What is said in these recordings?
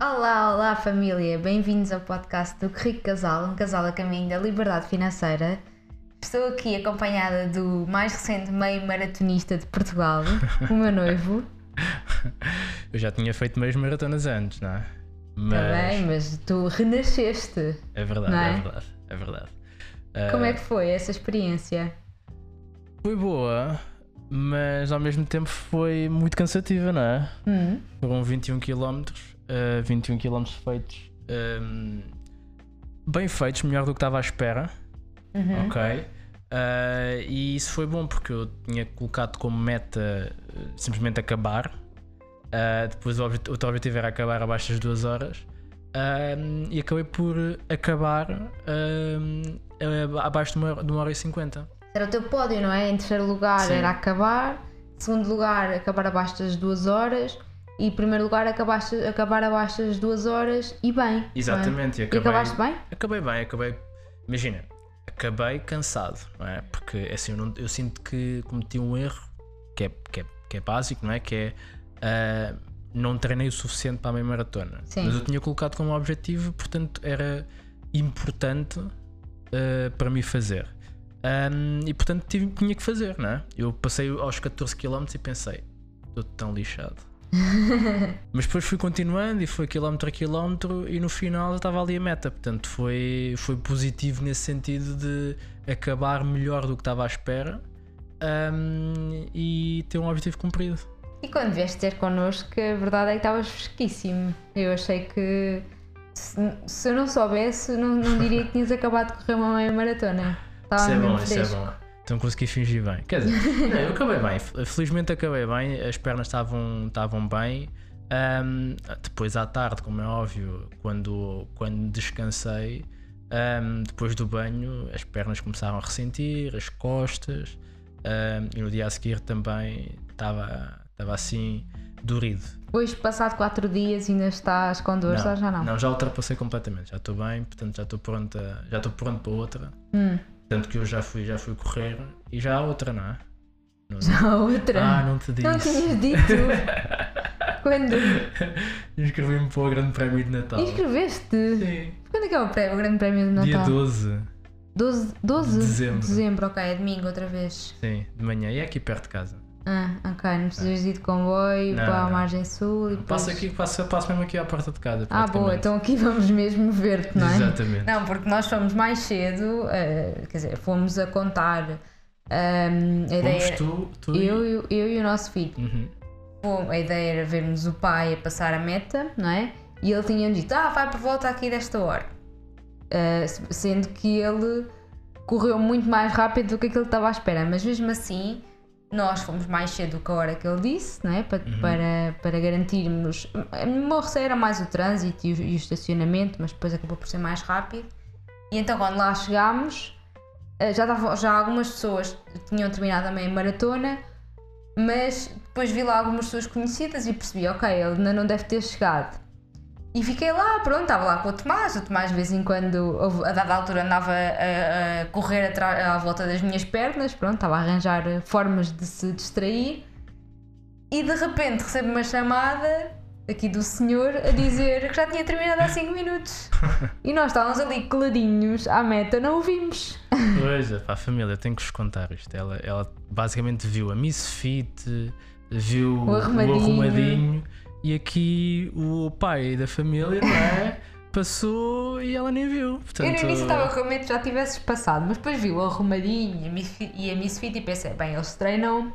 Olá, olá família, bem-vindos ao podcast do Rico Casal, um casal a caminho da liberdade financeira. Estou aqui acompanhada do mais recente meio maratonista de Portugal, o meu noivo. Eu já tinha feito meios maratonas antes, não é? Mas Também, mas tu renasceste. é verdade, é? é? verdade, é verdade. Como Ah, é que foi essa experiência? Foi boa, mas ao mesmo tempo foi muito cansativa, não é? Hum, Foram 21 km, ah, 21 km feitos ahm, bem feitos, melhor do que estava à espera, uhum. ok? Ah, e isso foi bom porque eu tinha colocado como meta simplesmente acabar. Ah, depois o obje- outro objetivo era acabar abaixo das duas horas. E acabei por acabar abaixo de uma, hora- de uma hora e cinquenta. Era o teu pódio, não é? Em terceiro lugar Sim. era acabar, segundo lugar acabar abaixo das duas horas e primeiro lugar acabaste, acabar abaixo das duas horas e bem. é? Exatamente, e E acabei, acabaste bem? acabei bem, acabei. Imagina, acabei cansado, não é? Porque assim, eu, não- eu sinto que cometi um erro que é, que é, que é básico, não é? Que é ah, não treinei o suficiente para a meia maratona. Sim. Mas eu tinha colocado como objetivo, portanto era importante ah, para mim fazer. Ahm, e portanto tive, tinha que fazer, não é? Eu passei aos 14 km e pensei, estou tão lixado. Mas depois fui continuando e foi quilómetro a quilómetro e no final estava ali a meta. Portanto, foi, foi positivo nesse sentido de acabar melhor do que estava à espera ahm, e ter um objetivo cumprido. E quando vieste ter connosco, a verdade é que estavas fresquíssimo. Eu achei que se, se eu não soubesse, não, não diria que tinhas acabado de correr uma meia maratona. Estava Isso é mesmo bom, isso é fresco. bom. Então consegui fingir bem. Quer dizer, não, eu acabei bem. Felizmente acabei bem, as pernas estavam, estavam bem. Ahm, depois à tarde, como é óbvio, quando, quando descansei, ahm, depois do banho, as pernas começaram a ressentir, as costas, ahm, e no dia a seguir também estava, estava assim dorido. Hoje, passado quatro dias, ainda estás com dores ou já não? não, já ultrapassei completamente, já estou bem, portanto já estou pronta, já estou pronto para outra. Hum, Tanto que eu já fui, já fui correr e já há outra, não é? Não- já há outra. Ah, não te disse. não tinhas dito. Quando? Inscrevi-me para o Grande Prémio de Natal. Inscreveste? Sim. Quando é que é o, pré- o grande prémio de Natal? Dia 12, 12, 12 de dezembro. dezembro, ok, é domingo outra vez. sim, de manhã. E é aqui perto de casa. Ah, ok, não precisas ir de comboio Não, para a não. margem sul e depois... Passo aqui, passo, passo mesmo aqui à porta de casa. Ah, boa, praticamente. então aqui vamos mesmo ver-te, não é? Exatamente. Não, porque nós fomos mais cedo, eh, quer dizer, fomos a contar ehm, a Fomos ideia. tu, tu e- Eu, e o- eu e o nosso filho. Uhum. Fom- a ideia era vermos o pai a passar a meta, não é? E ele tinha dito: Ah, vai por volta aqui desta hora. Eh, sendo que ele correu muito mais rápido do que aquilo que estava à espera, mas mesmo assim. Nós fomos mais cedo do que a hora que ele disse, não é? para, para, para garantirmos. Era mais o trânsito e o, e o estacionamento, mas depois acabou por ser mais rápido. E então, quando lá chegámos, eh, já, estavam- já algumas pessoas tinham terminado a meia maratona, mas depois vi lá algumas pessoas conhecidas e percebi, ok, ele ainda não deve ter chegado. E fiquei lá, pronto, estava lá com o Tomás. O Tomás, de vez em quando, a dada altura, andava a, a correr atra- à volta das minhas pernas, pronto, estava a arranjar formas de se distrair. E de repente recebo uma chamada aqui do senhor a dizer que já tinha terminado há 5 minutos. E nós estávamos ali coladinhos à meta, não o vimos. Pois, pá, a família, tenho que vos contar isto. Ela, ela basicamente viu a Miss Fit, viu O arrumadinho. arrumadinho, e aqui o pai da família, não é? Passou e ela nem viu. Portanto, Eu no início estava com medo que já tivesses passado, mas depois vi o arrumadinho e a Miss Fit- e pensei, bem, eles treinam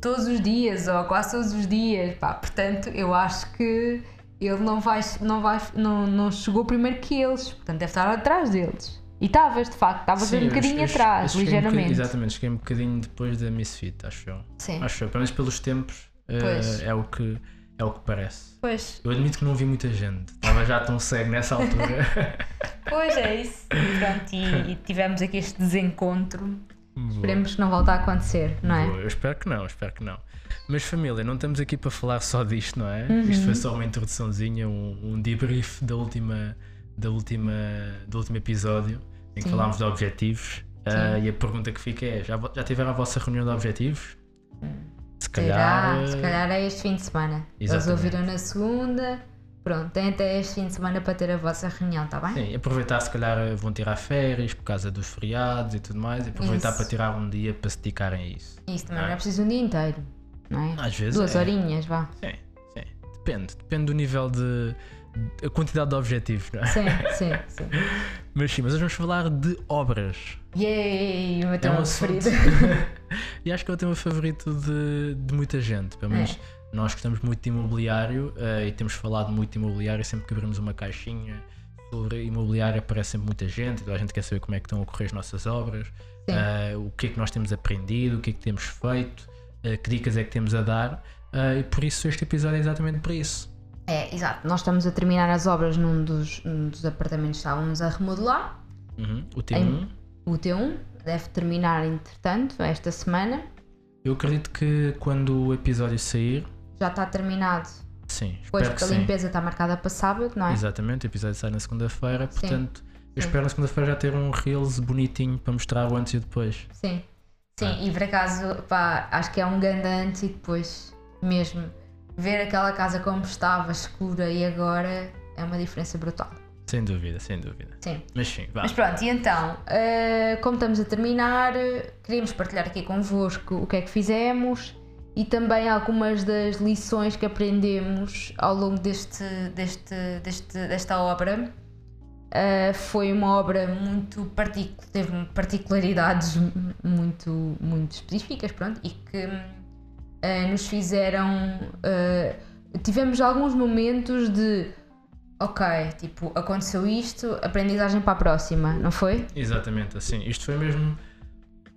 todos os dias ou quase todos os dias, pá, portanto eu acho que ele não vai, não vai, não, não chegou primeiro que eles, portanto deve estar atrás deles. E estavas, de facto, estavas um eu- bocadinho eu- eu atrás, um bocadinho- ligeiramente. exatamente, cheguei um bocadinho depois da Miss Fit, acho eu. Sim. Acho eu, pelo menos pelos tempos, Pois. é, o que, é o que parece. Pois, Eu admito que não vi muita gente, estava já tão cego nessa altura. pois é isso. E pronto, e, e tivemos aqui este desencontro. Boa. Esperemos que não volte a acontecer, não é? Boa, Eu espero que não, eu espero que não. Mas família, não estamos aqui para falar só disto, não é? Uhum. Isto foi só uma introduçãozinha, um, um debrief da última, da última, do último episódio em que Sim. falámos de objetivos. Ah, e a pergunta que fica é: já, já tiveram a vossa reunião de objetivos? Se calhar. Será? Se calhar é este fim de semana. Eles Exatamente. ouviram na segunda, Pronto, tem até este fim de semana para ter a vossa reunião, está bem? Sim, aproveitar se calhar vão tirar férias por causa dos feriados e tudo mais, e aproveitar Isso. para tirar um dia para se dedicarem a isso. Isso também Ah. não é preciso um dia inteiro, não é? Às vezes Duas é. horinhas, vá. Sim, sim. Depende, depende do nível de. a quantidade de objetivos, não é? Sim, sim, sim. Mas sim, mas hoje vamos falar de obras. Yay! O meu É tema um assunto. preferido. e acho que é o tema favorito de, de muita gente. Pelo menos É. nós gostamos muito de imobiliário eh, e temos falado muito de imobiliário. Sempre que abrimos uma caixinha sobre imobiliário aparece sempre muita gente. Toda a gente quer saber como é que estão a ocorrer as nossas obras, eh, o que é que nós temos aprendido, o que é que temos feito, eh, que dicas é que temos a dar. eh, e por isso este episódio é exatamente para isso. É, exato. Nós estamos a terminar as obras num dos, num dos apartamentos que estávamos a remodelar. Uhum. O T1. O T1 deve terminar, entretanto, esta semana. Eu acredito que quando o episódio sair, Já está terminado. sim, Pois, porque a limpeza está marcada para sábado, não é? Exatamente, o episódio sai na segunda-feira, Sim. portanto, eu Sim. espero na segunda-feira já ter um Reels bonitinho para mostrar o antes e o depois. Sim. Sim, Ah. e por acaso, pá, acho que é um grande antes e depois mesmo ver aquela casa como estava, escura e agora é uma diferença brutal. Sem dúvida, sem dúvida. Sim. Mas sim, vá. Mas pronto, e então, eh, como estamos a terminar, queríamos partilhar aqui convosco o que é que fizemos e também algumas das lições que aprendemos ao longo deste, deste, deste, desta obra. Eh, foi uma obra muito particular, teve particularidades muito, muito específicas, pronto, e que eh, nos fizeram. tivemos alguns momentos de. Ok, tipo, aconteceu isto, aprendizagem para a próxima, não foi? Exatamente, assim. Isto foi mesmo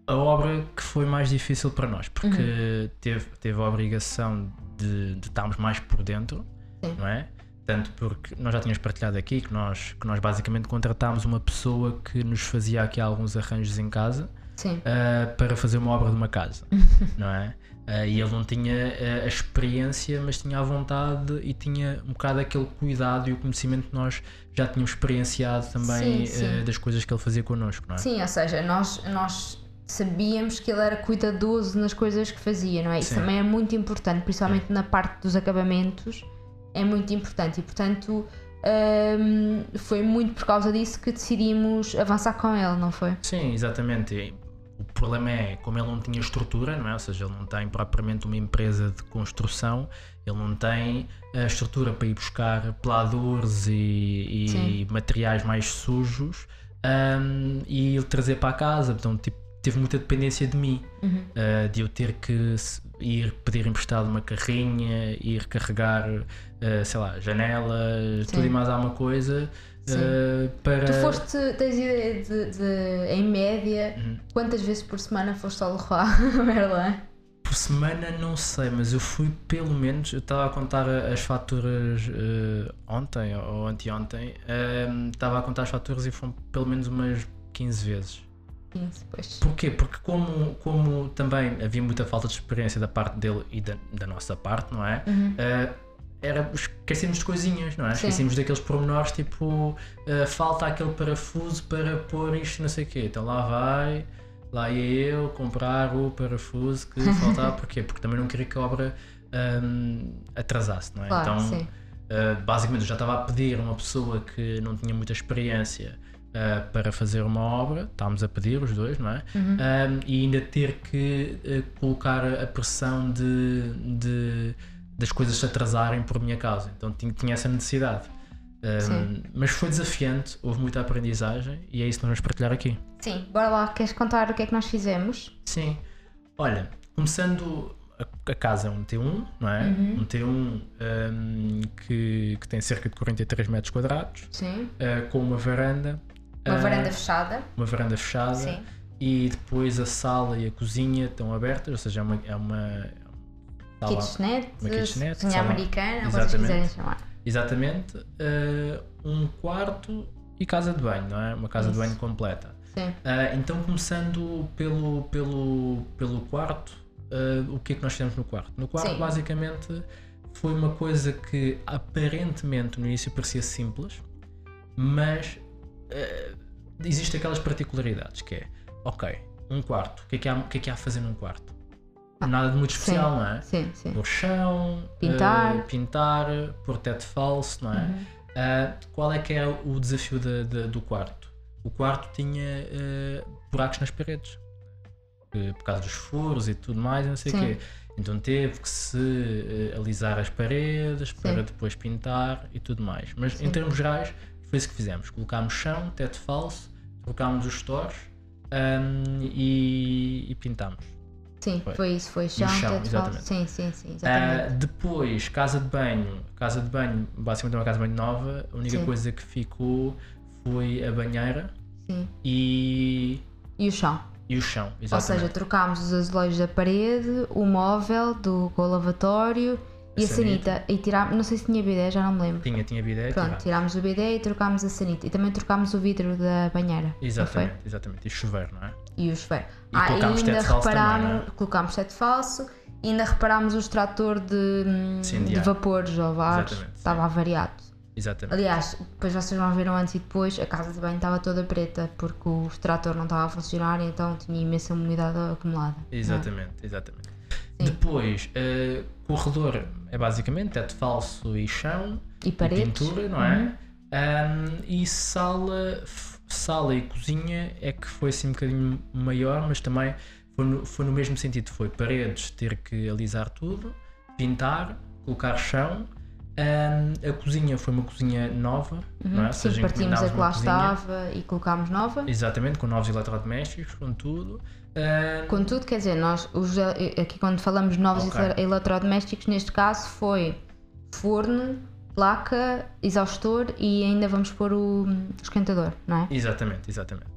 a obra que foi mais difícil para nós, porque Uhum. teve, teve a obrigação de, de estarmos mais por dentro, Sim. não é? Tanto porque nós já tínhamos partilhado aqui que nós, que nós basicamente contratámos uma pessoa que nos fazia aqui alguns arranjos em casa uh, para fazer uma obra de uma casa, não é? Uh, e ele não tinha uh, a experiência, mas tinha a vontade e tinha um bocado aquele cuidado e o conhecimento que nós já tínhamos experienciado também Sim, sim. uh, das coisas que ele fazia connosco, não é? Sim, ou seja, nós, nós sabíamos que ele era cuidadoso nas coisas que fazia, não é? Isso Sim. também é muito importante, principalmente na parte dos acabamentos, é muito importante e, portanto, hum, foi muito por causa disso que decidimos avançar com ele, não foi? Sim, exatamente. O problema é, como ele não tinha estrutura, não é? Ou seja, ele não tem propriamente uma empresa de construção, ele não tem a estrutura para ir buscar peladores e, e materiais mais sujos hum, e ele trazer para a casa. Então, tipo, teve muita dependência de mim, Uhum. uh, de eu ter que ir pedir emprestado uma carrinha, ir carregar, uh, sei lá, janelas, tudo Sim. e mais alguma coisa. Uh, para... Tu foste, tens ideia de, de, em média, Uhum. quantas vezes por semana foste ao Leroy Merlin? Por semana não sei, mas eu fui pelo menos, eu estava a contar as faturas eh, ontem ou anteontem, ehm, estava a contar as faturas e foram pelo menos umas 15 vezes. 15, pois. Porquê? Porque como, como também havia muita falta de experiência da parte dele e da, da nossa parte, não é? Uhum. Era, esquecemos de coisinhas, não é? Sim. Esquecemos daqueles pormenores, tipo, eh, falta aquele parafuso para pôr isto, não sei o quê. Então lá vai, lá ia eu comprar o parafuso que faltava. Porquê? Porque também não queria que a obra hum, atrasasse, não é? Claro, então, sim. Uh, basicamente eu já estava a pedir a uma pessoa que não tinha muita experiência uh, para fazer uma obra, estávamos a pedir os dois, não é? Uhum. Um, e ainda ter que uh, colocar a pressão de, de- das coisas se atrasarem por minha causa. Então tinha, tinha essa necessidade. Um, mas foi desafiante, houve muita aprendizagem e é isso que nós vamos partilhar aqui. Sim, bora lá, queres contar o que é que nós fizemos? Sim. Olha, começando a, a casa é um T1, não é? Uhum. Um T1 um, que, que tem cerca de 43 metros quadrados, Sim. uh, com uma varanda. Uma uh, varanda fechada. uma varanda fechada. Sim. E depois a sala e a cozinha estão abertas, ou seja, é uma. É uma sala- Kitchenette, uma kitchenette, cozinha americana, como vocês Exatamente. quiserem chamar. Exatamente. uh, um quarto e casa de banho, não é? Uma casa de Isso. banho completa. Sim. Ah, então, começando pelo, pelo, pelo quarto, ah, o que é que nós fizemos no quarto? No quarto, Sim. basicamente, foi uma coisa que aparentemente no início parecia simples, mas existem aquelas particularidades que é, ok, um quarto, o que é que há, o que é que há a fazer num quarto? Nada de muito especial, não é? Sim, sim. Pôr chão, Pintar. eh, pintar, pôr teto falso, não é? Uhum. Ah, qual é que é o desafio da- da- do quarto? O quarto tinha eh, buracos nas paredes por causa dos furos e tudo mais, não sei o Sim. quê. Então teve que se alisar as paredes para Sim. depois pintar e tudo mais. Mas em Sim. termos gerais, foi isso que fizemos. Colocámos chão, teto falso, trocámos os stores ahm, e, e pintámos. Sim, Foi. foi isso, foi chão, chão, exatamente. Sim, sim, sim, exatamente. depois, casa de banho. Casa de banho, basicamente é uma casa de banho nova. A única Sim. coisa que ficou foi a banheira Sim. e, E o chão. e o chão. Ou Exatamente. seja, trocámos os azulejos da parede, o móvel do com o lavatório e a Sanita. sanita. E tirámos, não sei se tinha bidé, já não me lembro. tinha, tinha bidé. Pronto, tirava. tirámos o bidé e trocámos a sanita. E também trocámos o vidro da banheira. Exatamente, exatamente. E chuveiro, não é? E o chuveiro. E Ah, e ainda também, reparámos, não é? colocámos teto falso e ainda reparámos o extrator de, Sim, de de vapores ou. Exatamente, sim. Estava avariado. Exatamente. Aliás, depois vocês vão ver antes e depois, a casa de banho estava toda preta porque o extrator não estava a funcionar e então tinha imensa umidade acumulada. não é? Exatamente, exatamente. Depois, eh, corredor é basicamente teto falso e chão. E paredes. pintura, não é? Ahm, e sala, sala e cozinha é que foi assim um bocadinho maior, mas também foi no, foi no mesmo sentido. Foi paredes, ter que alisar tudo, pintar, colocar chão. Ahm, a cozinha foi uma cozinha nova, não é? Uhum. Sim, seja, partimos a que lá cozinha, estava e colocámos nova. Exatamente, com novos eletrodomésticos, com tudo. Ahm, Contudo, quer dizer, nós, os, ele- aqui quando falamos de novos Ok. ele- eletrodomésticos, neste caso foi forno, placa, exaustor e ainda vamos pôr o esquentador, não é? Exatamente, exatamente.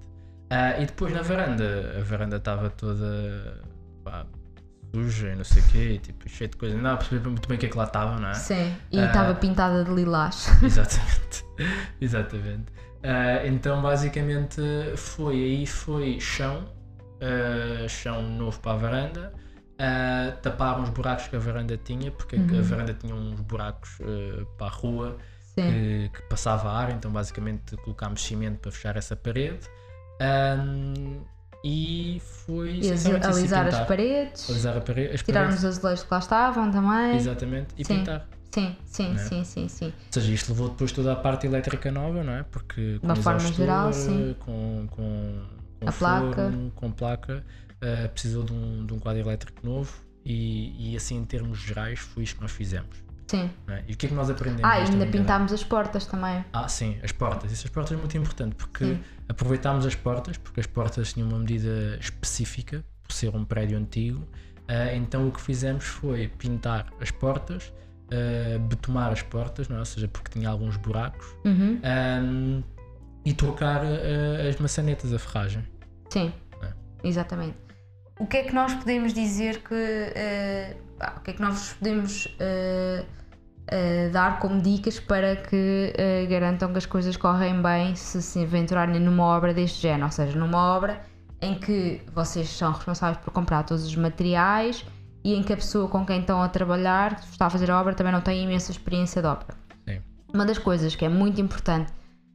Ah, e depois na varanda, a varanda estava toda pá, suja e não sei o quê, tipo, cheia de coisa. Não dava perceber muito bem o que é que lá estava, não é? Sim. E Ah. estava pintada de lilás. Exatamente. Exatamente. Ah, então basicamente foi aí foi chão, ah, chão novo para a varanda. ah, taparam os buracos que a varanda tinha, porque a varanda tinha uns buracos ah, para a rua que, que passava ar, então basicamente colocámos cimento para fechar essa parede. Ahm, e foi E alisar as paredes, Alisar a parede, as tirarmos paredes, os azulejos que lá estavam também. exatamente, e Sim. pintar. Sim, sim, Né? sim, sim, sim. Ou seja, isto levou depois toda a parte elétrica nova, não é? Porque com uma forma geral, sim. Com, com, com A forno, placa. com placa, eh, precisou de um, de um quadro elétrico novo e, e assim em termos gerais foi isto que nós fizemos. Sim. é? E o que é que nós aprendemos? Ah, ainda pintámos as portas também. Ah, sim, as portas. Isso as portas é muito importante porque Sim. aproveitámos as portas, porque as portas tinham uma medida específica, por ser um prédio antigo. Ah, então o que fizemos foi pintar as portas, betomar as portas, não é? ou seja, porque tinha alguns buracos, Uhum. ahm, e trocar ah, as maçanetas, a ferragem. Sim, É. exatamente. O que é que nós podemos dizer que. pá, o que é que nós podemos eh, dar como dicas para que garantam que as coisas correm bem se se aventurarem numa obra deste género? Ou seja, numa obra em que vocês são responsáveis por comprar todos os materiais e em que a pessoa com quem estão a trabalhar, que está a fazer a obra, também não tem imensa experiência de obra. Sim. Uma das coisas que é muito importante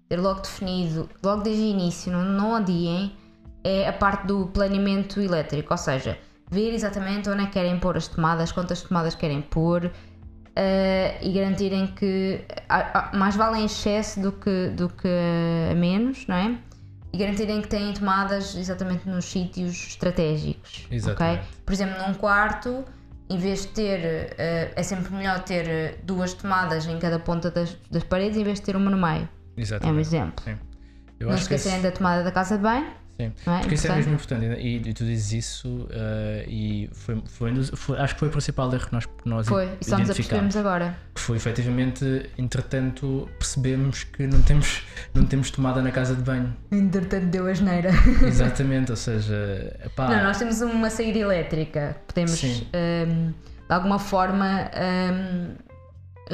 ter logo definido, logo desde o início, não, não adiem, é a parte do planeamento elétrico, ou seja, ver exatamente onde é que querem pôr as tomadas, quantas tomadas querem pôr eh, e garantirem que ah, ah, mais vale em excesso do que, do que a menos, não é? E garantirem que têm tomadas exatamente nos sítios estratégicos. Exatamente. ok? Por exemplo, num quarto, em vez de ter, eh, é sempre melhor ter eh, duas tomadas em cada ponta das, das paredes em vez de ter uma no meio. É um Exatamente. exemplo. Sim. Eu Não esquecerem esse- da tomada da casa de banho. Sim, é? porque isso é mesmo importante e, e tu dizes isso eh, e foi, foi, um foi- acho que foi o principal erro que nós, que nós Foi, e só nos apercebemos identificámos. agora. Que foi efetivamente, entretanto, percebemos que não temos, não temos tomada na casa de banho. Entretanto, deu a geneira. Exatamente, ou seja, epá, Não, nós temos uma saída elétrica. Podemos, Sim. hum, de alguma forma. hum,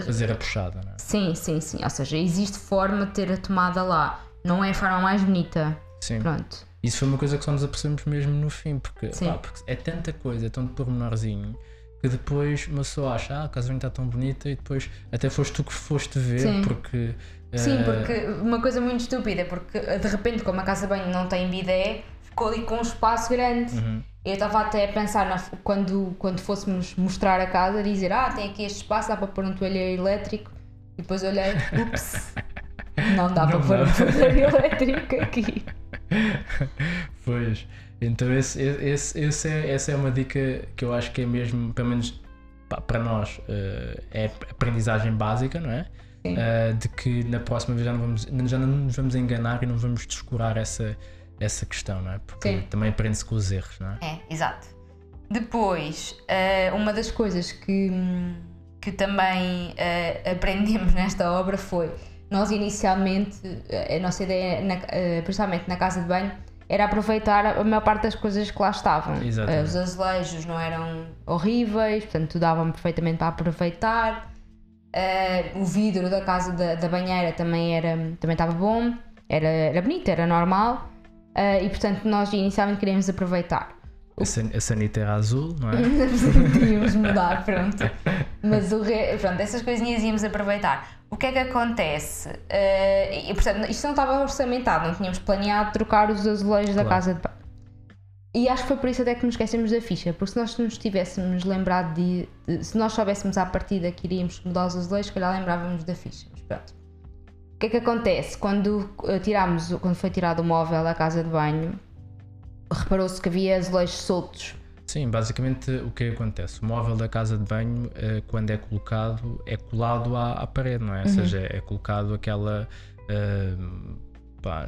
fazer a puxada, não é? sim, sim, sim. Ou seja, existe forma de ter a tomada lá. Não é a forma mais bonita. Sim. Pronto. Isso foi uma coisa que só nos apercebemos mesmo no fim, porque, pá, porque é tanta coisa, é tanto pormenorzinho, que depois uma pessoa acha, ah, a casa está tão bonita e depois até foste tu que foste ver, Sim. porque. Sim, eh, porque uma coisa muito estúpida, porque de repente, como a casa banho não tem bidé, ficou ali com um espaço grande. uhum, Eu estava até a pensar na- quando, quando fôssemos mostrar a casa, dizer: Ah, tem aqui este espaço, dá para pôr um toalheiro elétrico. E depois olhei: Ups, não dá Não para pôr um toalheiro elétrico aqui. Pois, então esse, esse, esse é, essa é uma dica que eu acho que é mesmo, pelo menos para nós, eh, é aprendizagem básica, não é? Eh, de que na próxima vez já não, vamos, já não nos vamos enganar e não vamos descurar essa, essa questão, não é? Porque Sim. também aprende-se com os erros, não é? É, exato. Depois, eh, uma das coisas que, que também eh, aprendemos nesta obra foi: nós inicialmente, eh, a nossa ideia, na- principalmente na casa de banho, era aproveitar a maior parte das coisas que lá estavam. Exatamente. Os azulejos não eram horríveis, portanto, davam perfeitamente para aproveitar. O vidro da casa da, da banheira também, era, também estava bom, era, era bonito, era normal. Eh, e portanto, nós inicialmente queríamos aproveitar. A, san, a sanita era azul, não é? Tínhamos mudar, pronto. Mas o re... pronto, essas coisinhas íamos aproveitar. O que é que acontece? Eh, e, portanto, isto não estava orçamentado, não tínhamos planeado trocar os azulejos da Claro. casa de banho. E acho que foi por isso até que nos esquecemos da ficha, porque se nós nos tivéssemos lembrado de, de- Se nós soubéssemos à partida que iríamos mudar os azulejos, se calhar lembrávamos da ficha. Mas pronto. O que é que acontece? Quando, eh, tirámos, quando foi tirado o móvel da casa de banho, reparou-se que havia azulejos soltos. Sim, basicamente o que acontece? O móvel da casa de banho, eh, quando é colocado, é colado à, à parede, não é? Ou seja, é colocado aquela. eh, pá,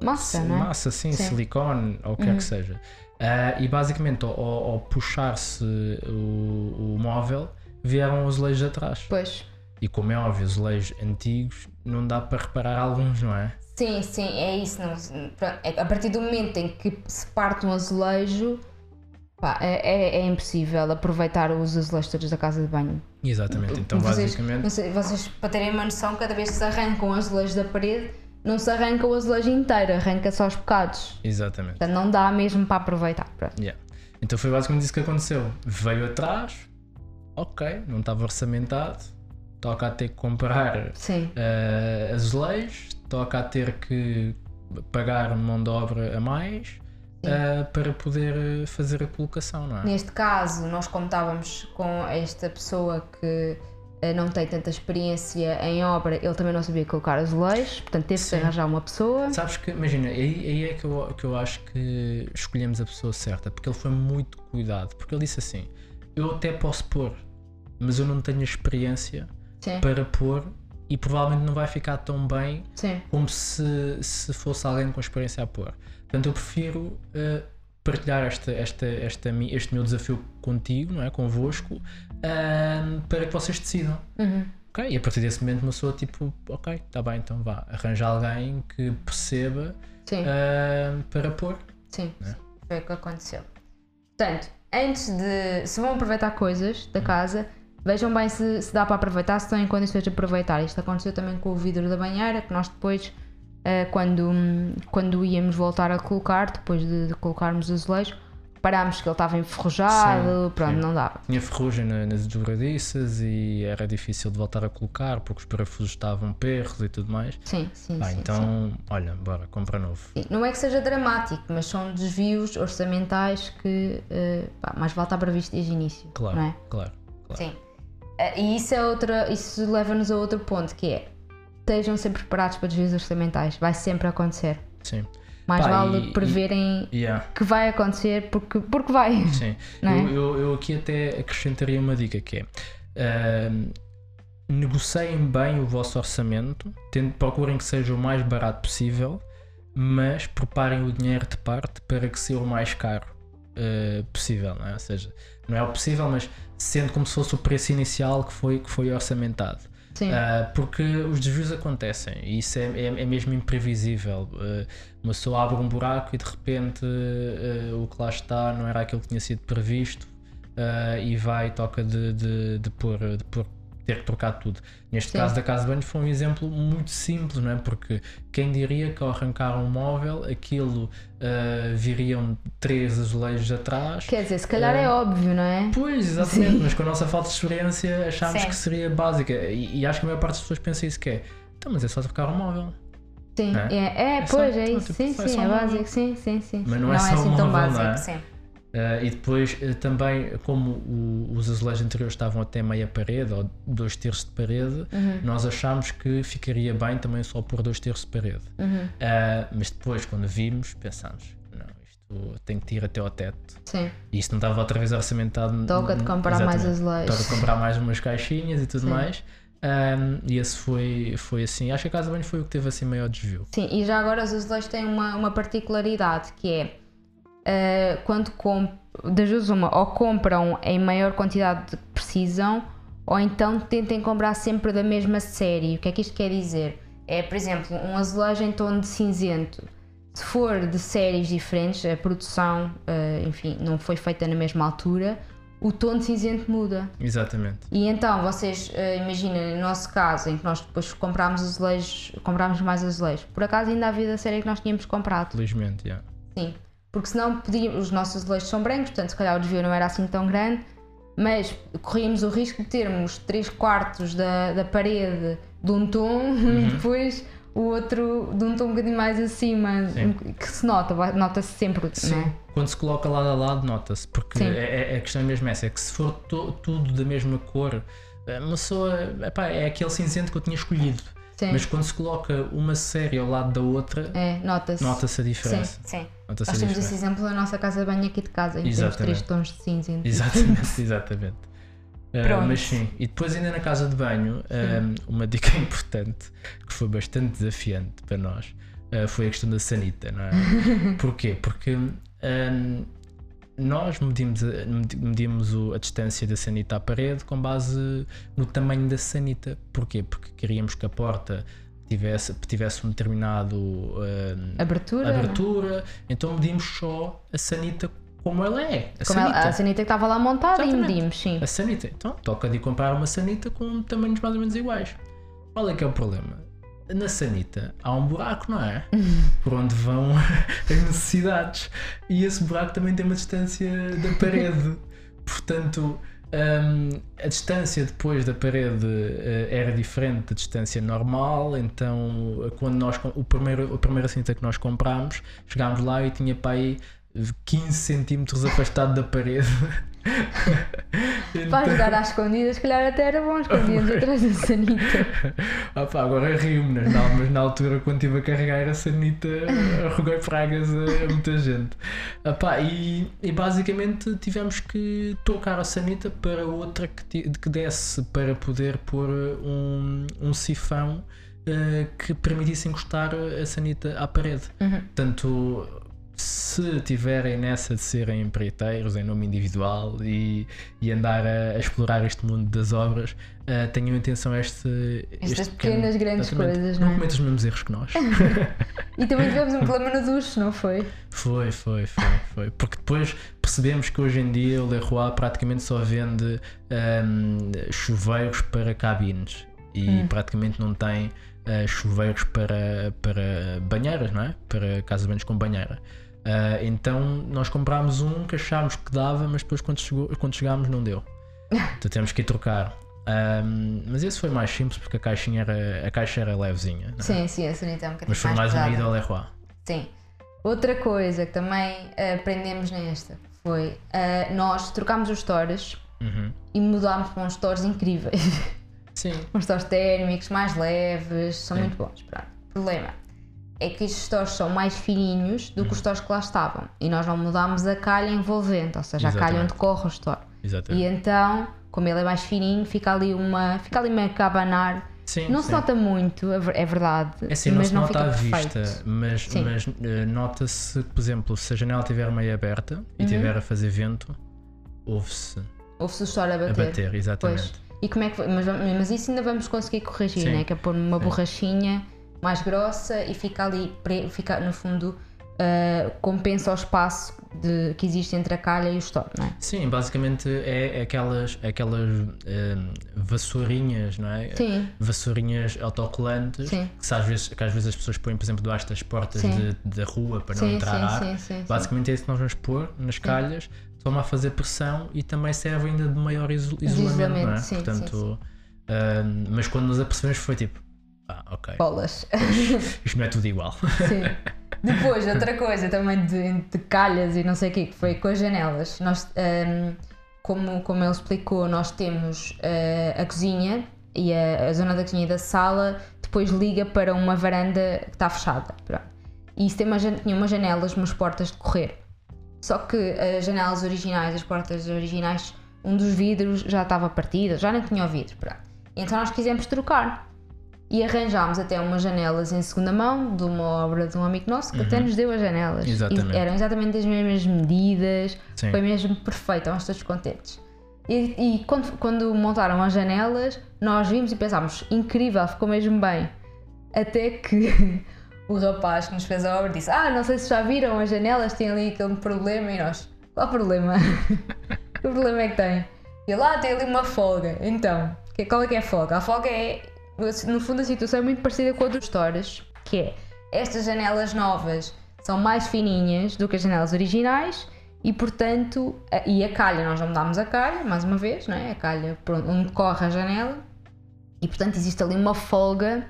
Massa, não é? massa, sim, Sim. silicone, ou o que quer que seja. Ah, e basicamente, ao, ao- puxar-se o, o móvel, vieram os azulejos atrás. Pois. E como é óbvio, os azulejos antigos, não dá para reparar alguns, não é? Sim, sim, é isso. Não, é a partir do momento em que se parte um azulejo, pá, é, é, é impossível aproveitar os azulejos todos da casa de banho. Exatamente. Então, vocês, basicamente. sei, vocês, para terem uma noção, cada vez que se arrancam os azulejos da parede, não se arranca o azulejo inteiro, arranca só os bocados. Exatamente. Portanto, não dá mesmo para aproveitar. Yeah. Então foi basicamente isso que aconteceu. Veio atrás, ok, não estava orçamentado, toca a ter que comprar uh, azulejos, toca a ter que pagar mão de obra a mais uh, para poder uh, fazer a colocação, não é? neste caso, nós como estávamos com esta pessoa que eh, não tem tanta experiência em obra, ele também não sabia colocar azulejos, portanto teve que Sim. arranjar uma pessoa. Sabes que, imagina, aí, aí é que eu, que eu acho que escolhemos a pessoa certa, porque ele foi muito cuidado, porque ele disse assim: eu até posso pôr, mas eu não tenho experiência Sim, para pôr e provavelmente não vai ficar tão bem sim, como se, se fosse alguém com experiência a pôr. Portanto, eu prefiro uh, partilhar esta, esta, esta, este meu desafio contigo, não é? Convosco, um, para que vocês decidam. Uhum. Ok? E a partir desse momento uma pessoa tipo, ok, está bem, então vá, arranja alguém que perceba uh, para pôr. Sim, né? foi o que aconteceu. Portanto, antes de. Se vão aproveitar coisas da casa, vejam bem se, se dá para aproveitar, se estão em condições de aproveitar. Isto aconteceu também com o vidro da banheira, que nós depois, eh, quando, quando íamos voltar a colocar, depois de, de colocarmos o azulejo, parámos que ele estava enferrujado, Sim, pronto, sim. não dava. Tinha ferrugem na- nas dobradiças e era difícil de voltar a colocar porque os parafusos estavam perros e tudo mais. Sim, sim, Ah, sim, então, olha, bora, compra novo. Não é que seja dramático, mas são desvios orçamentais que eh, pá, mais vale estar previsto desde o início. Claro, Não é? claro, claro. Sim. Eh, E isso é outra, isso leva-nos a outro ponto que é estejam sempre preparados para desvios orçamentais. Vai sempre acontecer. Sim. Mais Pá, vale e- preverem Yeah. que vai acontecer porque, porque vai. Sim, é? eu, eu, eu aqui até acrescentaria uma dica que é ahm, negociem bem o vosso orçamento, tente, procurem que seja o mais barato possível, mas preparem o dinheiro de parte para que seja o mais caro ah, possível, não é? Ou seja, não é o possível, mas sendo como se fosse o preço inicial que foi, que foi orçamentado. Sim. Ah, porque os desvios acontecem e isso é, é, é mesmo imprevisível. Ah, uma pessoa abre um buraco e de repente ah, o que lá está não era aquilo que tinha sido previsto e vai e toca de, de, de, pôr, de pôr, ter que trocar tudo. Neste Sim. caso da casa de banho foi um exemplo muito simples, não é? Porque quem diria que ao arrancar um móvel aquilo ah, viriam três azulejos atrás. Quer dizer, se calhar Eh, é óbvio, não é? Pois, exatamente, mas com a nossa falta de experiência achámos Sim. que seria básica e, e acho que a maior parte das pessoas pensa isso que é então, mas é só trocar o móvel. Sim, não é? é, é, É só- pois, é então, isso. tipo, sim, é sim, só é um básico, sim, sim, sim. Mas não é só um assim tão móvel, não básico, é? sim. Uh, e depois uh, também, como o, os azulejos anteriores estavam até meia parede ou dois terços de parede, Uhum. nós achámos que ficaria bem também só por dois terços de parede. Uhum. Uh, mas depois, quando vimos, pensámos: não, isto tem que ir até ao teto. Sim. E isto não estava outra vez orçamentado. Toca de comprar mais azulejos. Toca de comprar mais umas caixinhas e tudo Sim. mais. Um, e esse foi, foi assim. Acho que a Casa Banho foi o que teve assim maior desvio. Sim, e já agora os azulejos têm uma, uma particularidade que é eh, quando comp das duas uma, ou compram em maior quantidade de que precisam, ou então tentem comprar sempre da mesma série. O que é que isto quer dizer? É, por exemplo, um azulejo em tom de cinzento. Se for de séries diferentes, a produção, eh, enfim, não foi feita na mesma altura, o tom de cinzento muda. Exatamente. E então, vocês eh, imaginem, no nosso caso, em que nós depois comprámos azulejos, comprámos mais azulejos, por acaso ainda havia da série que nós tínhamos comprado, Felizmente, yeah. sim. Porque senão podíamos, os nossos azulejos são brancos, portanto se calhar o desvio não era assim tão grande, mas corríamos o risco de termos 3 quartos da, da parede de um tom e depois o outro de um tom um bocadinho mais acima, Sim. que se nota, nota-se sempre, Sim, é? quando se coloca lado a lado, nota-se. Porque Sim. é, é- a questão é mesmo essa: é que se for to- tudo da mesma cor, uma pessoa. epá, é aquele cinzento que eu tinha escolhido. Sim. Mas quando se coloca uma série ao lado da outra, É, nota-se. nota-se a Sim, diferença. sim. Nota-se Nós temos diferença. esse exemplo na nossa casa de banho aqui de casa, em Exatamente. três tons de cinzento. Exatamente, exatamente. Uh, mas sim, e depois ainda na casa de banho, um, uma dica importante que foi bastante desafiante para nós uh, foi a questão da sanita, não é? Porquê? Porque um, nós medimos, medimos a distância da sanita à parede com base no tamanho da sanita. Porquê? Porque queríamos que a porta tivesse, tivesse um determinado um, Abertura? abertura, então medimos só a sanita como ela é. A Como ela- sanita. a sanita que estava lá montada e Exatamente. medimos, sim. A sanita. Então, toca de comprar uma sanita com tamanhos mais ou menos iguais. Qual é que é o problema? Na sanita há um buraco, não é? Por onde vão as necessidades. E esse buraco também tem uma distância da parede. Portanto, hum, a distância depois da parede eh, era diferente da distância normal. Então, quando nós o primeiro, a primeira cinta que nós comprámos, chegámos lá e tinha para aí 15 centímetros afastado da parede. Para jogar às escondidas, se calhar até era bom, escondíamos atrás da sanita. Ah pá, agora rio-me, mas na, mas na altura quando estive a carregar a sanita arroguei pragas a, a muita gente. Ah pá, e, e basicamente tivemos que trocar a sanita para outra que, que desse para poder pôr um, um sifão eh, que permitisse encostar a sanita à parede. Portanto, se tiverem nessa de serem empreiteiros em nome individual e, e andar a, a explorar este mundo das obras, eh, tenham atenção a este, Estas este pequeno- pequenas, grandes Exatamente. coisas, Não não é? cometam os mesmos erros que nós. E também tivemos um problema no duche, não foi? foi, foi, foi, foi. Porque depois percebemos que hoje em dia o Leroy praticamente só vende ahm, chuveiros para cabines e Hum. praticamente não tem ah, chuveiros para, para banheiras, não é? Para casas de banhos com banheira. Ah, então nós comprámos um que achámos que dava, mas depois quando, chegou, quando chegámos não deu. Então temos que ir trocar. Ahm, mas esse foi mais simples porque a caixinha era, a caixa era levezinha. é? Sim, sim, a sanita é um bocadinho Mas foi mais, mais uma ida ao Leroy. Sim. Outra coisa que também aprendemos nesta foi eh, nós trocámos os stores Uhum. e mudámos para uns stores incríveis. Sim. uns stores térmicos, mais leves, são Sim. muito bons. Pronto. Problema é que estes stores são mais fininhos do que os stores que lá estavam. E nós não mudámos a calha envolvente, ou seja, a calha Exatamente. onde corre o store. Exatamente. E então, como ele é mais fininho, fica ali uma. fica ali meio que a abanar. Sim, Não se sim. nota muito, é é verdade. É assim, não mas se não nota fica à vista, mas, Sim. mas eh, nota-se, por exemplo, se a janela estiver meio aberta Uhum. e estiver a fazer vento, ouve-se Ouve-se o store a a bater. bater, exatamente. Pois. E como é que? Mas, mas isso ainda vamos conseguir corrigir, né? Que é pôr uma borrachinha mais grossa e fica ali, fica no fundo, ah, compensa o espaço de, que existe entre a calha e o store, não é? Sim, basicamente é aquelas, aquelas eh, vassourinhas, não é? Sim. Vassourinhas autocolantes Sim. que, às vezes, que às vezes as pessoas põem, por exemplo, debaixo das portas de- da rua para não Sim, entrar sim, ar. sim, sim, sim. Basicamente é isso que nós vamos pôr nas calhas, toma a fazer pressão e também serve ainda de maior iso- isolamento, não é? isolamento, sim, sim, Portanto, ah, mas quando nos apercebemos foi tipo, ah, ok, Bolas. isto é tudo igual. Sim. Depois, outra coisa também de, de calhas e não sei o quê, que foi com as janelas. Nós, um, como, como ele explicou, nós temos uh, a cozinha e a, a, zona da cozinha e da sala depois liga para uma varanda que está fechada. Pronto. E isso tem uma, tinha umas janelas, umas portas de correr. Só que as janelas originais, as portas originais, um dos vidros já estava partido, já não tinha o vidro. Pronto. Então nós quisemos trocar e arranjámos até umas janelas em segunda mão de uma obra de um amigo nosso que uhum. até nos deu as janelas. Exatamente. Eram exatamente as mesmas medidas, Sim. foi mesmo perfeito, estávamos todos contentes. E, e quando, quando, montaram as janelas, nós vimos e pensámos, incrível, ficou mesmo bem. Até que o rapaz que nos fez a obra disse: Ah, não sei se já viram as janelas, tem ali aquele problema. E nós, qual problema? que problema é que tem? E lá ah, tem ali uma folga. Então, qual é que é a folga? A folga é no fundo a situação é muito parecida com a dos histórias, que é estas janelas novas são mais fininhas do que as janelas originais e portanto, a, e a calha, nós não mudámos a calha, mais uma vez, não é? a calha onde corre a janela e portanto existe ali uma folga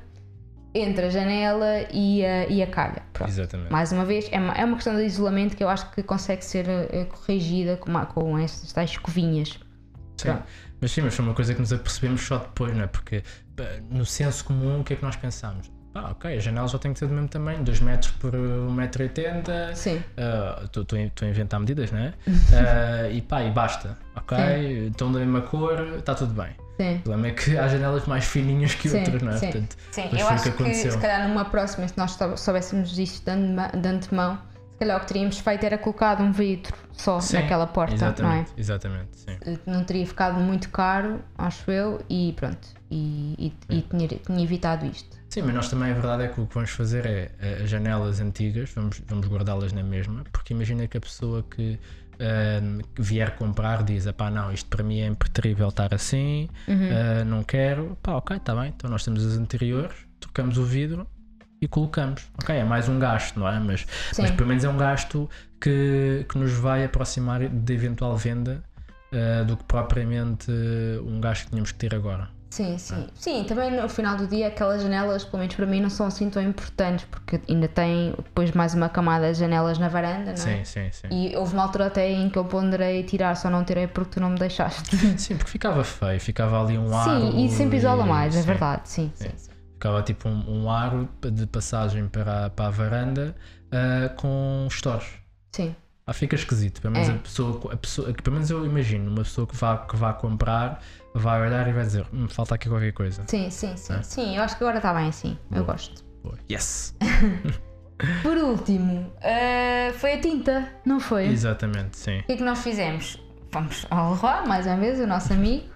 entre a janela e a, e a calha. Pronto. Exatamente. Mais uma vez, é uma, é uma questão de isolamento que eu acho que consegue ser uh, corrigida com, com estas tais escovinhas. Sim. Pronto. Mas sim, mas foi uma coisa que nos apercebemos só depois, não é? Porque no senso comum, o que é que nós pensamos? Ah, ok, a janela já tem que ser do mesmo tamanho, 2 metros por 1,80m. Sim. Estou uh, a inventar medidas, não é? uh, e pá, e basta. Ok, Sim. então da mesma cor, está tudo bem. Sim. O problema é que há janelas mais fininhas que sim, outras, não é? Sim, Portanto, sim. eu acho que, que se calhar numa próxima, se nós soubéssemos isto de antemão, calhar o que teríamos feito era colocado um vidro só sim, naquela porta, exatamente, não é? Exatamente, sim. Eh, não teria ficado muito caro, acho eu, e pronto, e, e, e tinha, tinha, evitado isto. Sim, mas nós também a verdade é que o que vamos fazer é eh, as janelas antigas, vamos, vamos guardá-las na mesma, porque imagina que a pessoa que uh, vier comprar diz: pá, não, isto para mim é impreterível estar assim, uhum. uh, não quero, pá, ok, está bem, então nós temos as anteriores, trocamos o vidro e colocamos. Ok, é mais um gasto, não é? Mas, mas pelo menos é um gasto que, que nos vai aproximar de eventual venda uh, do que propriamente um gasto que tínhamos que ter agora. Sim, sim. Ah. Sim, também no final do dia aquelas janelas, pelo menos para mim, não são assim tão importantes, porque ainda tem depois mais uma camada de janelas na varanda, não é? Sim, sim, sim. E houve uma altura até em que eu ponderei tirar, só não tirei porque tu não me deixaste. Sim, porque ficava feio, ficava ali um ar. Sim, e sempre isola mais, é verdade, sim, sim. sim. Ficava tipo um, um aro de passagem para, para a varanda uh, com stores. Sim. Ah, fica esquisito. Pelo menos, é. a pessoa, a pessoa, pelo menos eu imagino, uma pessoa que vá, que vá comprar vai olhar e vai dizer: hum, falta aqui qualquer coisa. Sim, sim, sim. É? Sim, eu acho que agora está bem assim. Boa. Eu gosto. Boa. Yes! Por último, uh, foi a tinta, não foi? Exatamente, sim. O que é que nós fizemos? Fomos ao Leroy, mais uma vez, o nosso amigo.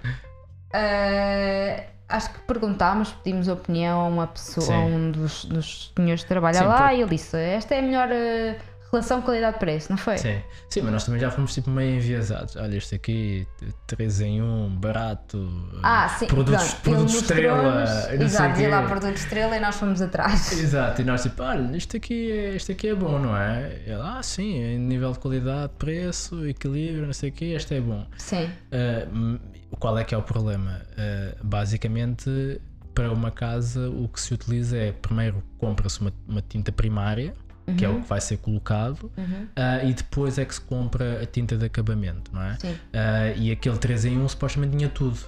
Uh, acho que perguntámos, pedimos opinião a uma pessoa, a um dos, dos senhores que trabalha Sim, lá, por... e ele disse: Esta é a melhor uh, relação qualidade-preço, não foi? Sim. Sim, mas nós também já fomos tipo meio enviesados. Olha, este aqui, 3 em 1, barato. Ah, sim, produtos, produtos estrela. Exato, dizia lá produto estrela e nós fomos atrás. Exato, e nós tipo, olha, isto aqui, é, isto aqui é bom, não é? Ele, ah, sim, em nível de qualidade, preço, equilíbrio, não sei o quê, este é bom. Sim. Uh, qual é que é o problema? Uh, basicamente, para uma casa, o que se utiliza é primeiro compra-se uma, uma tinta primária uhum. que é o uhum. que vai ser colocado, uhum. uh, e depois é que se compra a tinta de acabamento, não é? Sim. Uh, e aquele 3 em 1 supostamente tinha tudo.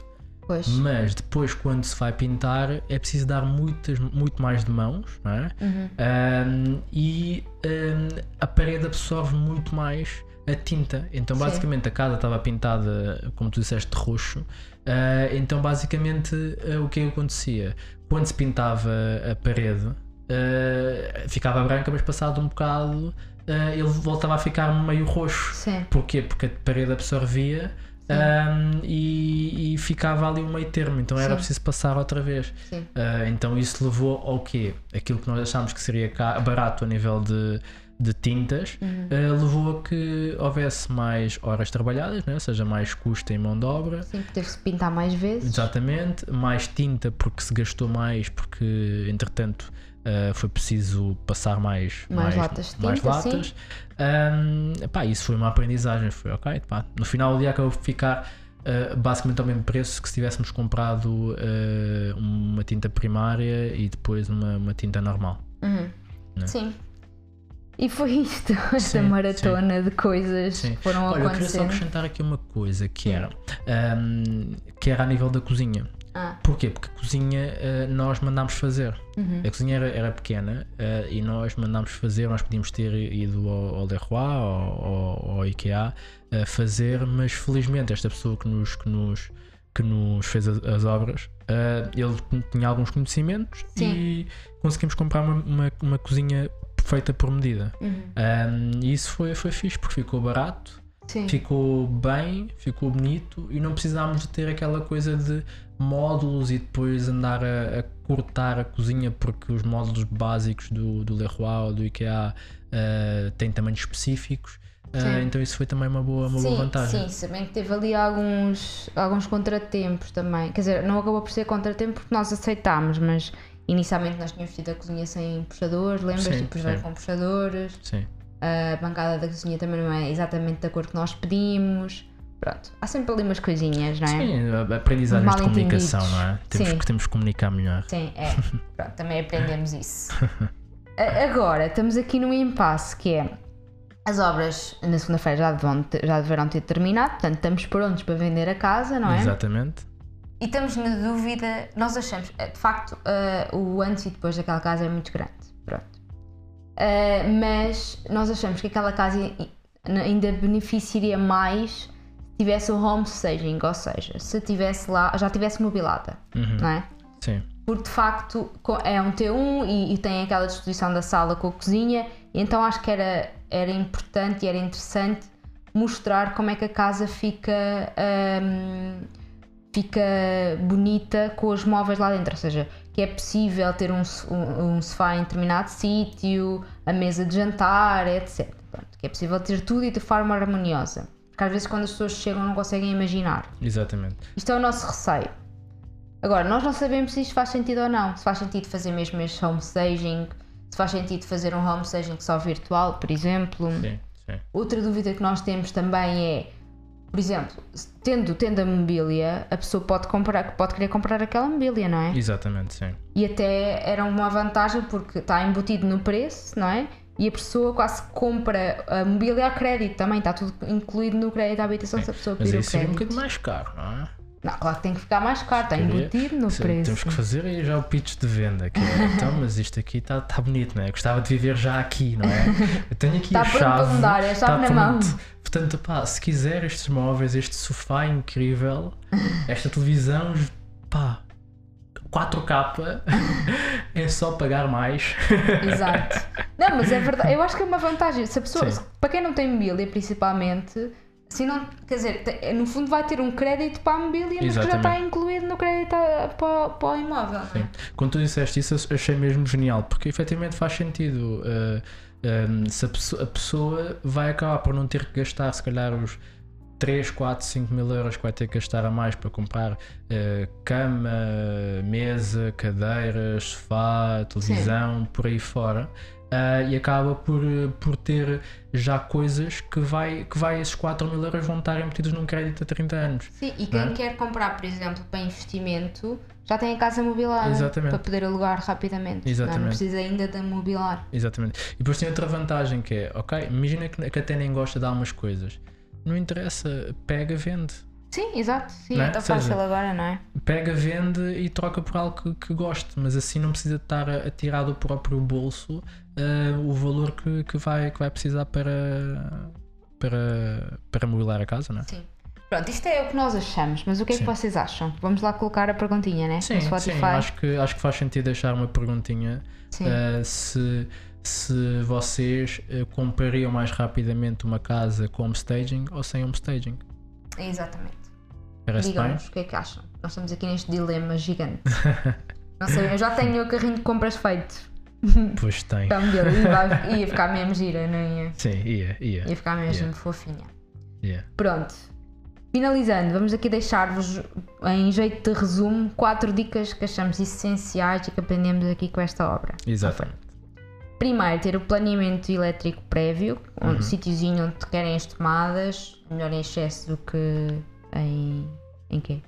Pois. Mas depois, quando se vai pintar, é preciso dar muitas, muito mais de mãos, não é? Uhum. Um, e um, a parede absorve muito mais a tinta. Então, basicamente, Sim. a casa estava pintada, como tu disseste, de roxo. Uh, então, basicamente, uh, o é que acontecia? Quando se pintava a parede, uh, ficava branca, mas passado um bocado uh, ele voltava a ficar meio roxo. Sim. Porquê? Porque a parede absorvia um, e, e, ficava ali um meio termo, então era Sim. preciso passar outra vez. Uh, então isso levou ao quê? Aquilo que nós achámos que seria barato a nível de, de tintas, uhum. uh, levou a que houvesse mais horas trabalhadas, né? ou seja, mais custo em mão de obra. Sim, teve-se pintar mais vezes. Exatamente, mais tinta porque se gastou mais, porque entretanto Uh, foi preciso passar mais, mais, mais latas. Tinta, mais latas. Um, pá, isso foi uma aprendizagem. Foi ok. Pá. No final do dia acabou por ficar uh, basicamente ao mesmo preço que se tivéssemos comprado uh, uma tinta primária e depois uma, uma tinta normal. Uhum. Né? Sim. E foi isto, esta Sim, maratona de coisas Sim. que foram Olha, eu queria só acrescentar aqui uma coisa que era, ahm, que era a nível da cozinha. Ah, Porquê? Porque a cozinha ah, nós mandámos fazer. uhum. A cozinha era, era pequena ah, e nós mandámos fazer, nós podíamos ter ido ao, ao Leroy, ao, ao, ao IKEA, a fazer, mas felizmente esta pessoa que nos, que nos, que nos fez as, as obras, ele tinha alguns conhecimentos Sim. e conseguimos comprar uma, uma, uma cozinha feita por medida. Uhum. Um, e isso foi, foi fixe porque ficou barato, Sim. ficou bem, ficou bonito e não precisámos de ter aquela coisa de módulos e depois andar a, a cortar a cozinha porque os módulos básicos do, do Leroy ou do IKEA uh, têm tamanhos específicos. Uh, então isso foi também uma boa, uma boa sim, vantagem. sim, que teve ali alguns, alguns contratempos também. Quer dizer, não acabou por ser contratempo porque nós aceitámos, mas inicialmente nós tínhamos tido a cozinha sem puxadores, lembras? Sim, E depois veio com puxadores. Sim. A bancada da cozinha também não é exatamente da cor que nós pedimos. Pronto, há sempre ali umas coisinhas, não é? Sim, aprendizagens de Mal-entendidos. comunicação, não é? Temos Sim. que, temos que comunicar melhor. Sim, é. Pronto, também aprendemos isso. Agora, estamos aqui num impasse que é as obras na segunda-feira já, já deverão ter terminado, portanto estamos prontos para vender a casa, não é? Exatamente. E estamos na dúvida, nós achamos, eh, de facto, eh, o antes e depois daquela casa é muito grande. Pronto. Eh, mas nós achamos que aquela casa ainda beneficiaria mais se tivesse o home staging, ou seja, se tivesse lá, já tivesse mobilada, Uhum. não é? Sim. Porque de facto é um T1 e, e tem aquela disposição da sala com a cozinha, então acho que era, era importante e era interessante mostrar como é que a casa fica, hum, fica bonita com os móveis lá dentro. Ou seja, que é possível ter um, um, um sofá em determinado sítio, a mesa de jantar, etc. Pronto, que é possível ter tudo e de forma harmoniosa. Porque às vezes quando as pessoas chegam não conseguem imaginar. Exatamente. Isto é o nosso receio. Agora, nós não sabemos se isto faz sentido ou não. Se faz sentido fazer mesmo este home staging, se faz sentido fazer um home staging só virtual, por exemplo. Sim, sim. Outra dúvida que nós temos também é, por exemplo, tendo, tendo a mobília, a pessoa pode, comprar, pode querer comprar aquela mobília, não é? Exatamente, sim. E até era uma vantagem porque está embutido no preço, não é? E a pessoa quase compra a mobília a crédito também, está tudo incluído no crédito da habitação se a pessoa Mas pedir aí o seria um crédito. bocadinho mais caro, não é? Não, claro que tem que ficar mais caro, está embutido no Se- preço. Temos que fazer aí já o pitch de venda. Que é, então, mas isto aqui está tá bonito, não é? Eu Gostava de viver já aqui, não é? Eu tenho aqui Está a pronto chave. para mudar, é a chave na mão. Portanto, pá, se quiser estes móveis, este sofá incrível, esta televisão, pá, 4K, é só pagar mais. Exato. Não, mas é verdade. Eu acho que é uma vantagem. Se a pessoa, Sim. para quem não tem mobília, principalmente, se não, quer dizer, no fundo vai ter um crédito para a mobília, mas que já está incluído no crédito para, para o imóvel. não é? Quando tu disseste isso, achei mesmo genial, porque efetivamente faz sentido. uh, um, se a pessoa, a pessoa vai acabar por não ter que gastar, se calhar, os 3, 4, 5 mil euros que vai ter que gastar a mais para comprar uh, cama, mesa, cadeiras, sofá, televisão, por aí fora. Uh, e acaba por, por ter já coisas que vai, que vai esses 4 mil euros vão estar embutidos num crédito a 30 anos. Sim, e quem Não é? quer comprar, por exemplo, para investimento, já tem a casa mobilada Exatamente. para poder alugar rapidamente. Não, é? não Exatamente. precisa ainda de mobilar. Exatamente. E depois tem outra vantagem que é, ok, imagina que, que até nem gosta de algumas coisas. Não interessa, pega, vende. Sim, exato. Sim, Não é? é tão Ou seja, fácil agora, não é? Pega, vende e troca por algo que, que goste, mas assim não precisa estar a, a tirar do próprio bolso ah, o valor que, que, vai, que vai precisar para, para, para mobilar a casa, não é? Sim. Pronto, isto é o que nós achamos, mas o que é que Sim. vocês acham? Vamos lá colocar a perguntinha, né? Sim, sim, acho que, acho que faz sentido deixar uma perguntinha ah, se, se vocês ah, comprariam mais rapidamente uma casa com staging ou sem staging. Exatamente. Digam-nos o que é que acham. Nós estamos aqui neste dilema gigante. Não sei, eu já tenho o carrinho de compras feito. Pois tem. Para a modelo. E vai- ia ficar mesmo gira, não ia? Sim, ia, ia. Ia ficar mesmo Yeah. fofinha. ia. Pronto. Finalizando, vamos aqui deixar-vos, em jeito de resumo, quatro dicas que achamos essenciais e que aprendemos aqui com esta obra. Exatamente. Primeiro, ter o planeamento elétrico prévio, Uhum. onde sítiozinho onde querem as tomadas, melhor em excesso do que em. em quê?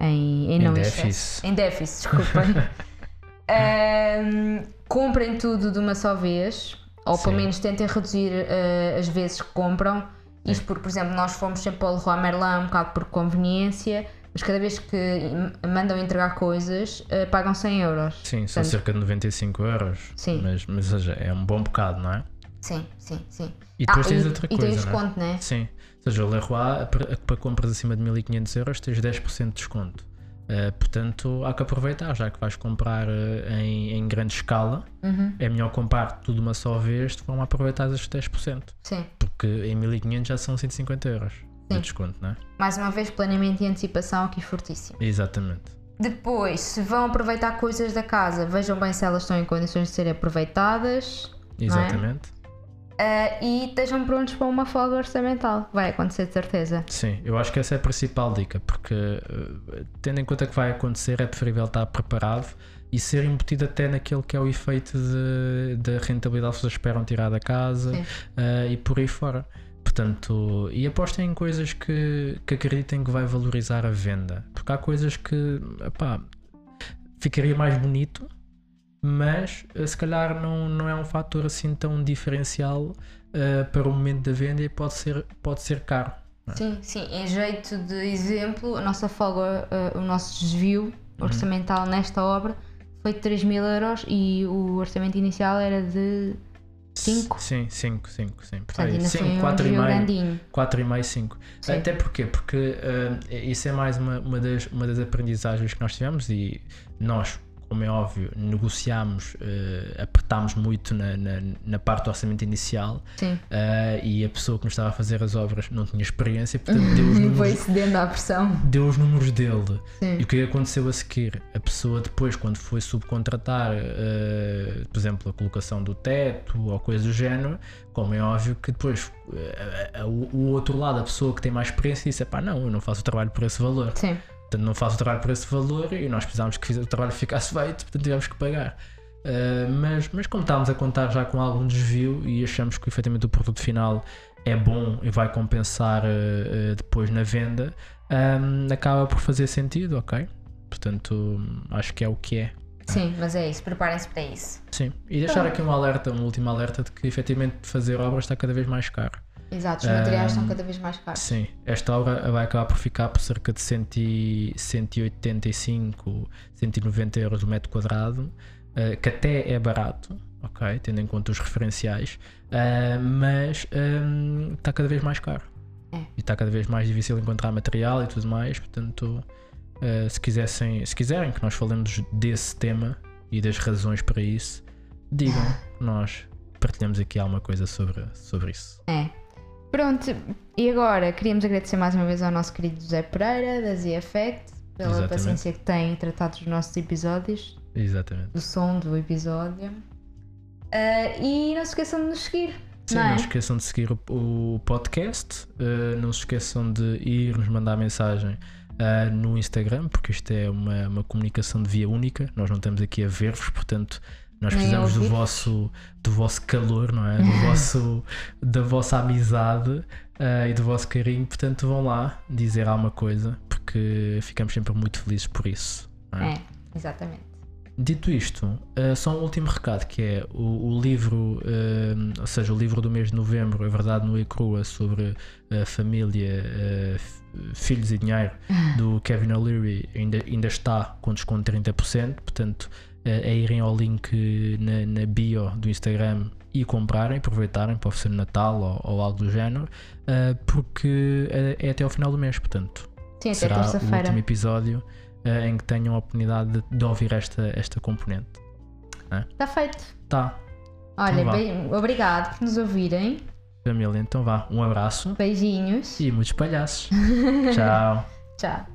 Em, em Em não déficit. excesso. Em déficit, desculpem. Comprem tudo de uma só vez, Ou pelo Sim. menos tentem reduzir eh, as vezes que compram. Isto porque, por exemplo, nós fomos sempre ao Leroy Merlin um bocado por conveniência, mas cada vez que mandam entregar coisas, eh, pagam 100 euros. Sim, são Portanto, cerca de 95 euros. Sim. Mas, mas seja, é um bom bocado, não é? Sim, sim, sim. E depois Ah, tens e, outra e coisa, tem não é? desconto, né? Sim. Ou seja, o Leroy, para, para compras acima de 1500 euros, tens 10% de desconto. Uh, portanto, há que aproveitar, já que vais comprar uh, em, em grande escala, Uhum, é melhor comprar tudo uma só vez de forma a aproveitar esses 10%. sim. Porque em 1500 já são 150 euros de Sim. desconto, não é? Mais uma vez, planeamento e antecipação aqui fortíssimo. Exatamente. Depois, se vão aproveitar coisas da casa, vejam bem se elas estão em condições de serem aproveitadas. Não é? Ah, e estejam prontos para uma folga orçamental. Vai acontecer de certeza. Sim, eu acho que essa é a principal dica, porque uh, tendo em conta que vai acontecer, é preferível estar preparado e ser embutido até naquele que é o efeito da rentabilidade que vocês esperam tirar da casa uh, e por aí fora. Portanto, e apostem em coisas que, que acreditem que vai valorizar a venda, porque há coisas que epá, ficaria mais bonito, mas uh, se calhar não, não é um fator assim tão diferencial uh, para o momento da venda e pode ser, pode ser caro. Sim, sim. Em jeito de exemplo, a nossa folga, ah, o nosso desvio orçamental nesta obra foi de 3 mil euros e o orçamento inicial era de 5. Sim, 5, 5, sim. Portanto, ainda foi 5, um 4 e desvio meio. grandinho. 4,5, 5. Sim. Até porquê? Porque ah, isso é mais uma, uma, das, uma das aprendizagens que nós tivemos e nós, como é óbvio, negociámos, ah, apertámos muito na, na, na parte do orçamento inicial ah, e a pessoa que nos estava a fazer as obras não tinha experiência, portanto deu os foi números, cedendo à pressão. deu os números dele. Sim. E o que aconteceu a seguir? A pessoa depois, quando foi subcontratar, eh, por exemplo, a colocação do teto ou coisa do género, como é óbvio que depois eh, a- a- o o outro lado, a pessoa que tem mais experiência, disse: pá, não, eu não faço o trabalho por esse valor. Sim. Portanto, não faço o trabalho por esse valor e nós precisámos que o trabalho ficasse feito, portanto tivemos que pagar. Uh, mas, mas como estávamos a contar já com algum desvio e achamos que efetivamente o produto final é bom e vai compensar uh, uh, depois na venda, um, acaba por fazer sentido, ok? Portanto, acho que é o que é. Sim, mas é isso. Preparem-se para isso. Sim. E deixar aqui um alerta, um último alerta de que efetivamente fazer obras está cada vez mais caro. Exato. Os materiais Ahm, estão cada vez mais caros. Sim, esta obra vai acabar por ficar por cerca de 100 e- 185, 190 euros o metro quadrado, eh, que até é barato, ok? Tendo em conta os referenciais, eh, mas hum, está cada vez mais caro. É. E está cada vez mais difícil encontrar material e tudo mais, portanto, eh, se, quisessem, se quiserem que nós falemos desse tema e das razões para isso, digam, nós partilhamos aqui alguma coisa sobre, sobre isso. É. Pronto, e agora queríamos agradecer mais uma vez ao nosso querido José Pereira, da Z Effect, pela Exatamente. paciência que tem em tratar dos nossos episódios, Exatamente. do som do episódio. Ah, e não se esqueçam de nos seguir. Sim, não não, é? se esqueçam de seguir o, o podcast, uh, não se esqueçam de ir nos mandar mensagem uh, no Instagram, porque isto é uma, uma comunicação de via única, nós não estamos aqui a ver-vos, portanto nós Nem precisamos do vosso, do vosso calor, não é? Do vosso, da vossa amizade uh, e do vosso carinho, portanto vão lá dizer alguma coisa, porque ficamos sempre muito felizes por isso. é? É, exatamente. Dito isto, uh, só um último recado que é o, o livro, uh, ou seja, o livro do mês de novembro, a verdade nua e crua sobre a família, uh, filhos e dinheiro, do Kevin O'Leary ainda, ainda está com desconto de 30%, portanto uh, é irem ao link na, na bio do Instagram e comprarem, aproveitarem para oferecer Natal ou, ou algo do género, uh, porque é, é até ao final do mês, portanto Sim, até será o último episódio eh, em que tenham a oportunidade de, de ouvir esta, esta componente. Está feito. Tá, Olha, Então bem, obrigado por nos ouvirem. família, então vá, um abraço Beijinhos. e muitos palhaços. Tchau. Tchau.